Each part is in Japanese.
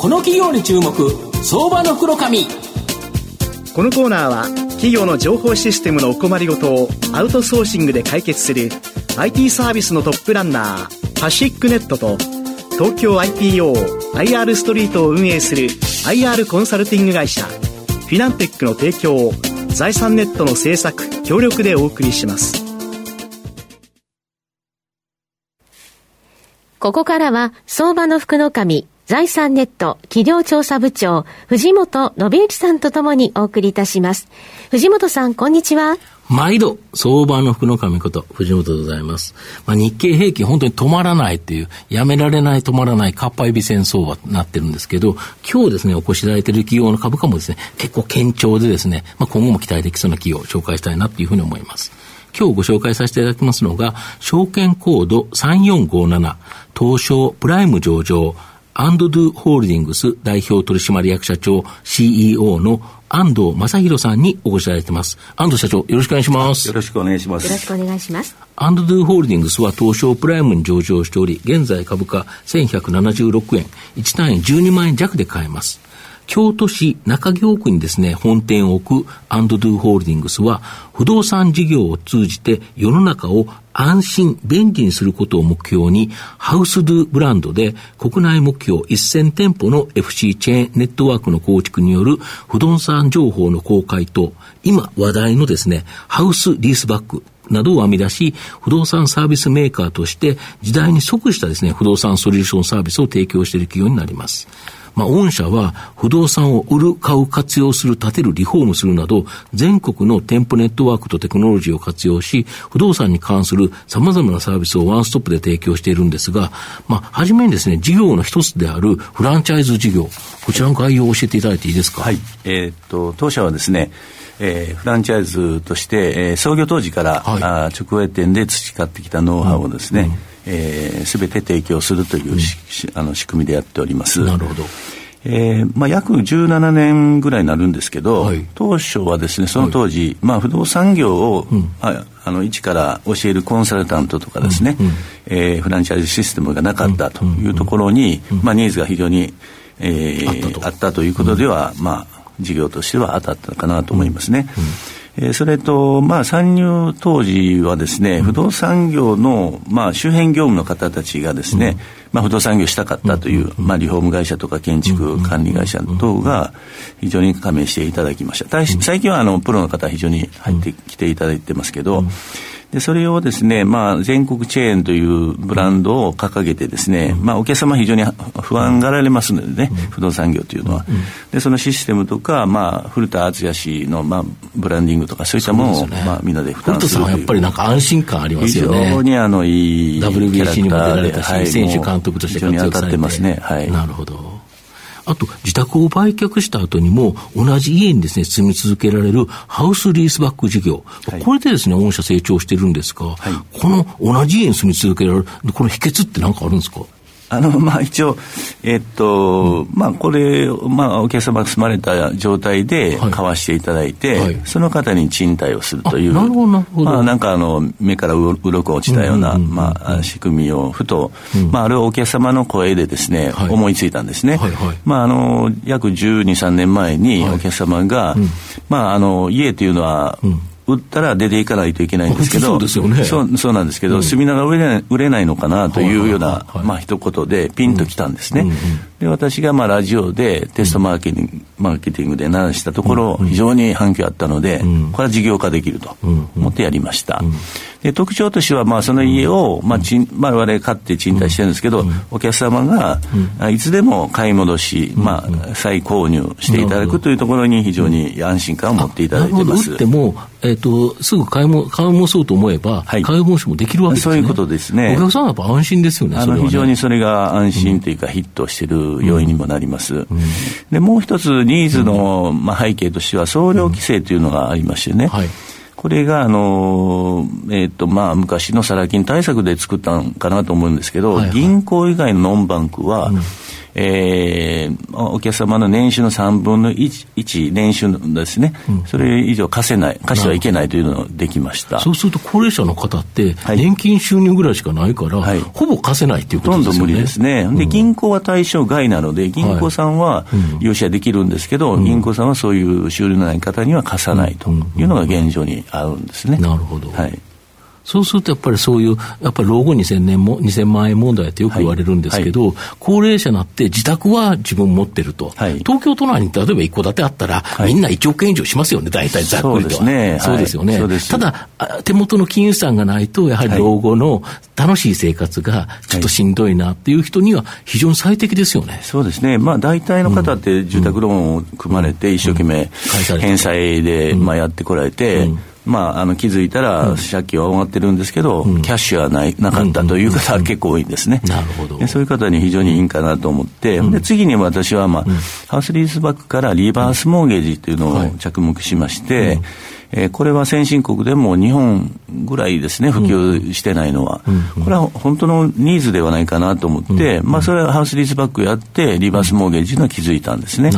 この企業に注目相場の袋紙このコーナーは企業の情報システムのお困りごとをアウトソーシングで解決する IT サービスのトップランナーパシックネットと東京 IPOIR ストリートを運営する IR コンサルティング会社フィナンテックの提供を財産ネットの制作協力でお送りします。ここからは相場の福の神財産ネット企業調査部長、藤本信之さんとともにお送りいたします。藤本さん、こんにちは。毎度、相場の福の神こと、藤本でございます。まあ、日経平均本当に止まらないっていう、やめられない止まらない、かっぱえび戦争はなってるんですけど、今日ですね、お越しいただいている企業の株価もですね、結構堅調でですね、まあ、今後も期待できそうな企業を紹介したいなというふうに思います。今日ご紹介させていただきますのが、証券コード3457、東証プライム上場、アンドドゥホールディングス代表取締役社長 CEO の安藤正弘さんにお越しいただいてます。安藤社長、よろしくお願いします。よろしくお願いします。よろしくお願いします。アンドドゥホールディングスは東証プライムに上場しており、現在株価1176円、1単位12万円弱で買えます。京都市中京区にですね、本店を置くアンドドゥホールディングスは、不動産事業を通じて世の中を安心、便利にすることを目標に、ハウスドゥブランドで国内目標1000店舗の FC チェーンネットワークの構築による不動産情報の公開と、今話題のですね、ハウスリースバック、などを編み出し、不動産サービスメーカーとして時代に即したですね、不動産ソリューションサービスを提供している企業になります。まあ、御社は不動産を売る、買う、活用する、建てる、リフォームするなど、全国の店舗ネットワークとテクノロジーを活用し、不動産に関する様々なサービスをワンストップで提供しているんですが、まあ、はじめにですね、事業の一つであるフランチャイズ事業、こちらの概要を教えていただいていいですか？はい。えー、っと、当社はですね、えー、フランチャイズとして、えー、創業当時から、はい、あ直営店で培ってきたノウハウをですね、す、うん、えー、べ、て提供するという、うん、あの仕組みでやっております。なるほど。えーまあ、約17年ぐらいになるんですけど、はい、当初はですねその当時、はい、まあ、不動産業を、うん、ああの一から教えるコンサルタントとかですね、うん。うん、えー、フランチャイズシステムがなかったというところに、うん。うん、まあ、ニーズが非常に、えー、あったと。いうことでは、まあ、事業としては当たったかなと思いますね。うんえー、それと、まあ、参入当時はですね、不動産業の、まあ、周辺業務の方たちがですね、まあ、不動産業したかったという、まあ、リフォーム会社とか建築管理会社等が非常に加盟していただきました。最近はあのプロの方非常に入ってきていただいてますけど、で、それをですね、まあ、全国チェーンというブランドを掲げてですね、まあ、お客様非常に不安がられますのでね、不動産業というのは。で、そのシステムとか、まあ、古田敦也氏の、まあ、ブランディングとか、そういったものを、ね、まあ、みんなで負担する古田さんはやっぱりなんか安心感ありますよね。非常にあの、いい WBC にも出られたし、はい、選手監督として活躍されて。てますね。はい。なるほど。あと、自宅を売却した後にも、同じ家にですね、住み続けられるハウスリースバック事業。はい、これでですね、御社成長してるんですが、はい、この同じ家に住み続けられる、この秘訣って何かあるんですか？あの、まあ、一応、えっと、うん、まあ、これ、まあ、お客様が住まれた状態で買わしていただいて、はい。はい、その方に賃貸をするという、なるほど、なるほど。まあ、なんか、あの、目からうろく落ちたような、まあ、仕組みをふと、うん、まあ、あれはお客様の声でですね、はい、思いついたんですね。はいはい、まあ、あの、約12、3年前にお客様が、まあ、あの、家というのは、売ったら出ていかないといけないんですけど、そうね。そうそうなんですけど、うん、住みながら売れない売れないのかなというような、まあ一言でピンときたんですね。うんうんで、私がまあラジオでテストマーケティング、マーケティングで鳴らしたところ、非常に反響あったので、これは事業化できると思ってやりました。で特徴としては、まあ、その家を、まあちんまあ、我々買って賃貸してるんですけど、お客様が、いつでも買い戻し、まあ、再購入していただくというところに非常に安心感を持っていただいてます。売っても、えっ、ー、と、すぐ買いも、買い戻そうと思えば、はい、買い戻しもできるわけですね。そういうことですね。お客さんはやっぱ安心ですよね。あの、ね、非常にそれが安心というか、ヒットしてる要因にもなります。で、もう一つニーズの、まあ、背景としては、総量規制というのがありましてね。はい。これが、あの、えっ、ー、と、まあ、昔のサラ金対策で作ったんかなと思うんですけど、はいはい、銀行以外のノンバンクは、うんえー、お客様の年収の3分の 1, 1年収ですね、うん、それ以上貸せない、貸してはいけないというのができました。そうすると、高齢者の方って、年金収入ぐらいしかないから、はい、ほぼ貸せないということですよね。ほとんど無理ですね。で、銀行は対象外なので、銀行さんは融資はできるんですけど、はい、銀行さんはそういう収入のない方には貸さないというのが現状にあるんですね。なるほど。はいそうするとやっぱりそういう、やっぱり老後2000年も、2000万円問題ってよく言われるんですけど、はいはい、高齢者になって自宅は自分持ってると。はい、東京都内に例えば一戸建てあったら、みんな1億円以上しますよね、大体ざっくりとは。そうですね。そうですよね。ただ、手元の金融資産がないと、やはり老後の楽しい生活がちょっとしんどいなっていう人には非常に最適ですよね。そうですね。まあ大体の方って住宅ローンを組まれて、一生懸命返済で、まあやってこられて、うんまあ、あの気づいたら借金は終わってるんですけど、うん、キャッシュはないなかったという方は結構多いんですね。なるほど。そういう方に非常にいいんかなと思って、うん、で次に私は、まあ、ハウスリースバックからリバースモーゲージというのを着目しまして、えー、これは先進国でも日本ぐらいですね、普及してないのは。これは本当のニーズではないかなと思って、まあ、それはハウスリースバックやって、リバースモーゲージの気づいたんですね。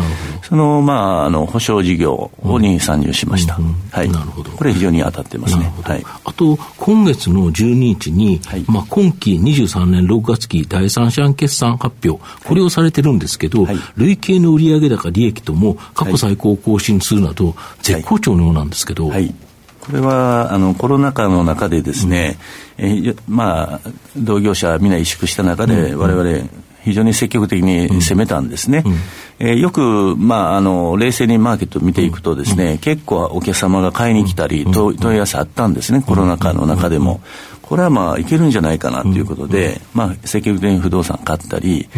その、まあ、あの、保証事業に参入しました。はい。なるほど。これ非常に当たってますね。はい。あと、今月の12日に、はい、まあ、今期23年6月期第三者決算発表、これをされてるんですけど、はい、累計の売上高利益とも過去最高更新するなど、絶好調のようなんですけど、はい、これはあのコロナ禍の中でですね、うん、えまあ、同業者皆萎縮した中で、われわれ非常に積極的に攻めたんですね。うん。うん、えー、よく、まあ、あの、冷静にマーケットを見ていくとですね、うん、結構お客様が買いに来たり、問い合わせあったんですね、コロナ禍の中でも。これはまあ、いけるんじゃないかなということで、まあ、積極的に不動産買ったり、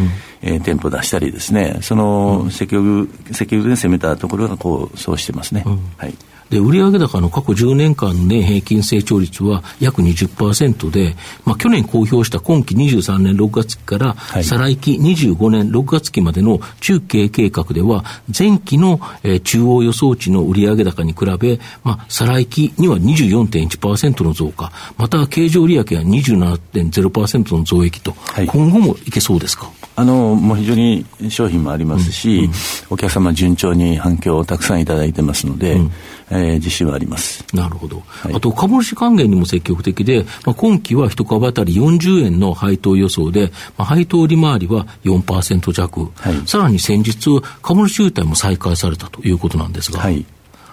えー、店舗出したりですね、その積極、積極的に攻めたところが、こう、そうしてますね。はい。で、売上高の過去10年間の年平均成長率は約20%で、まあ、去年公表した今期23年6月期から、再来期25年6月期までの中継計画では、前期の、えー、中央予想値の売上高に比べ、まあ、再来期には24.1%の増加、また経常利益は27.0%の増益と、はい、今後もいけそうですか？あの、もう非常に商品もありますし、お客様順調に反響をたくさんいただいてますので、うんえー、自信はあります。なるほど。はい、あと、株主還元にも積極的で、まあ、今期は一株当たり40円の配当予想で、まあ、配当利回りは4%弱、はい、さらに先日、株主優待も再開されたということなんですが。はい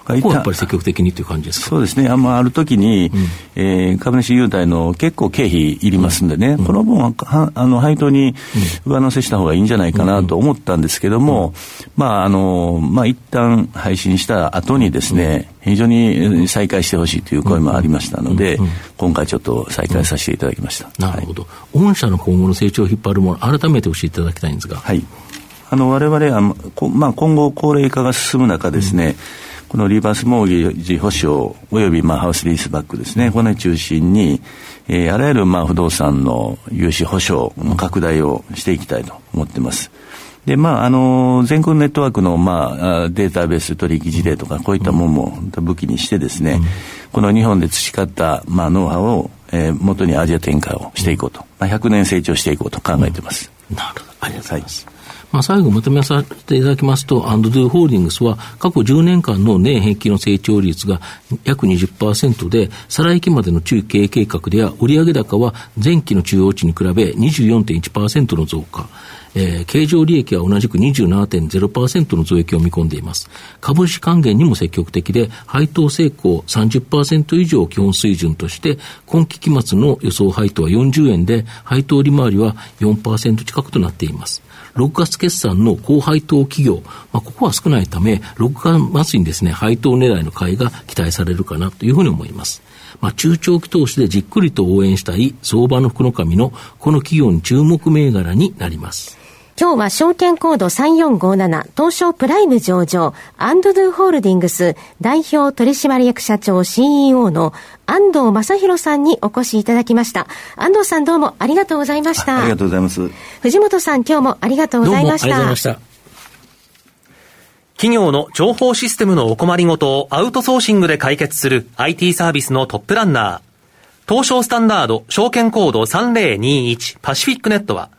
ここはやっぱり積極的にという感じですか？そうですね、あ,、まあ、あるときに、うん、えー、株主優待の結構経費いりますんでね、うん、この分ははあの配当に上乗せした方がいいんじゃないかなと思ったんですけども、うん、まあ、あの、まあ、一旦配信した後にですね、非常に再開してほしいという声もありましたので、今回ちょっと再開させていただきました。なるほど。御社の今後の成長を引っ張るもの、改めて教えていただきたいんですが。はい。あの、我々は、まあ、今後高齢化が進む中ですね、このリバースモーゲージ保証およびまあハウスリースバックですね、これ中心に、えー、あらゆるまあ不動産の融資保証の拡大をしていきたいと思っています。で、まあ、あの、全国ネットワークの、まあ、データベース取引事例とか、こういったものも武器にしてですね、この日本で培った、まあ、ノウハウを、えー、元にアジア展開をしていこうと、まあ、100年成長していこうと考えています。なるほど。ありがとうございます。はいまあ、最後まとめさせていただきますと、アンドドゥホールディングスは過去10年間の年平均の成長率が約20%で、再来期までの中経営計画では、売上高は前期の中央値に比べ24.1%の増加。えー、経常利益は同じく27.0%の増益を見込んでいます。株主還元にも積極的で、配当成功30%以上基本水準として、今期期末の予想配当は40円で、配当利回りは4%近くとなっています。6月決算の高配当企業、まあ、ここは少ないため、6月末にですね、配当狙いの買いが期待されるかなというふうに思います。まあ、中長期投資でじっくりと応援したい相場の福の神のこの企業に注目銘柄になります。今日は証券コード3457東証プライム上場アンドドゥホールディングス代表取締役社長 CEO の安藤正弘さんにお越しいただきました。安藤さんどうもありがとうございました。ありがとうございます。藤本さん今日もありがとうございました。どうもありがとうございました。企業の情報システムのお困りごとをアウトソーシングで解決する IT サービスのトップランナー。東証スタンダード証券コード3021パシフィックネットは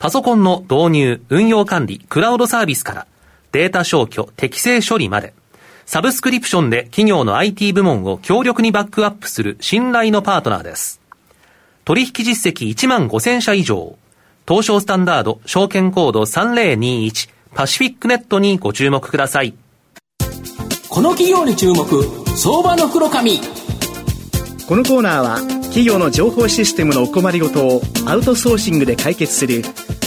パソコンの導入、運用管理、クラウドサービスから、データ消去、適正処理まで、サブスクリプションで企業の IT 部門を強力にバックアップする信頼のパートナーです。取引実績1万5000社以上、東証スタンダード証券コード3021パシフィックネットにご注目ください。この企業に注目、相場の袋紙。このコーナーは企業の情報システムのお困りごとをアウトソーシングで解決する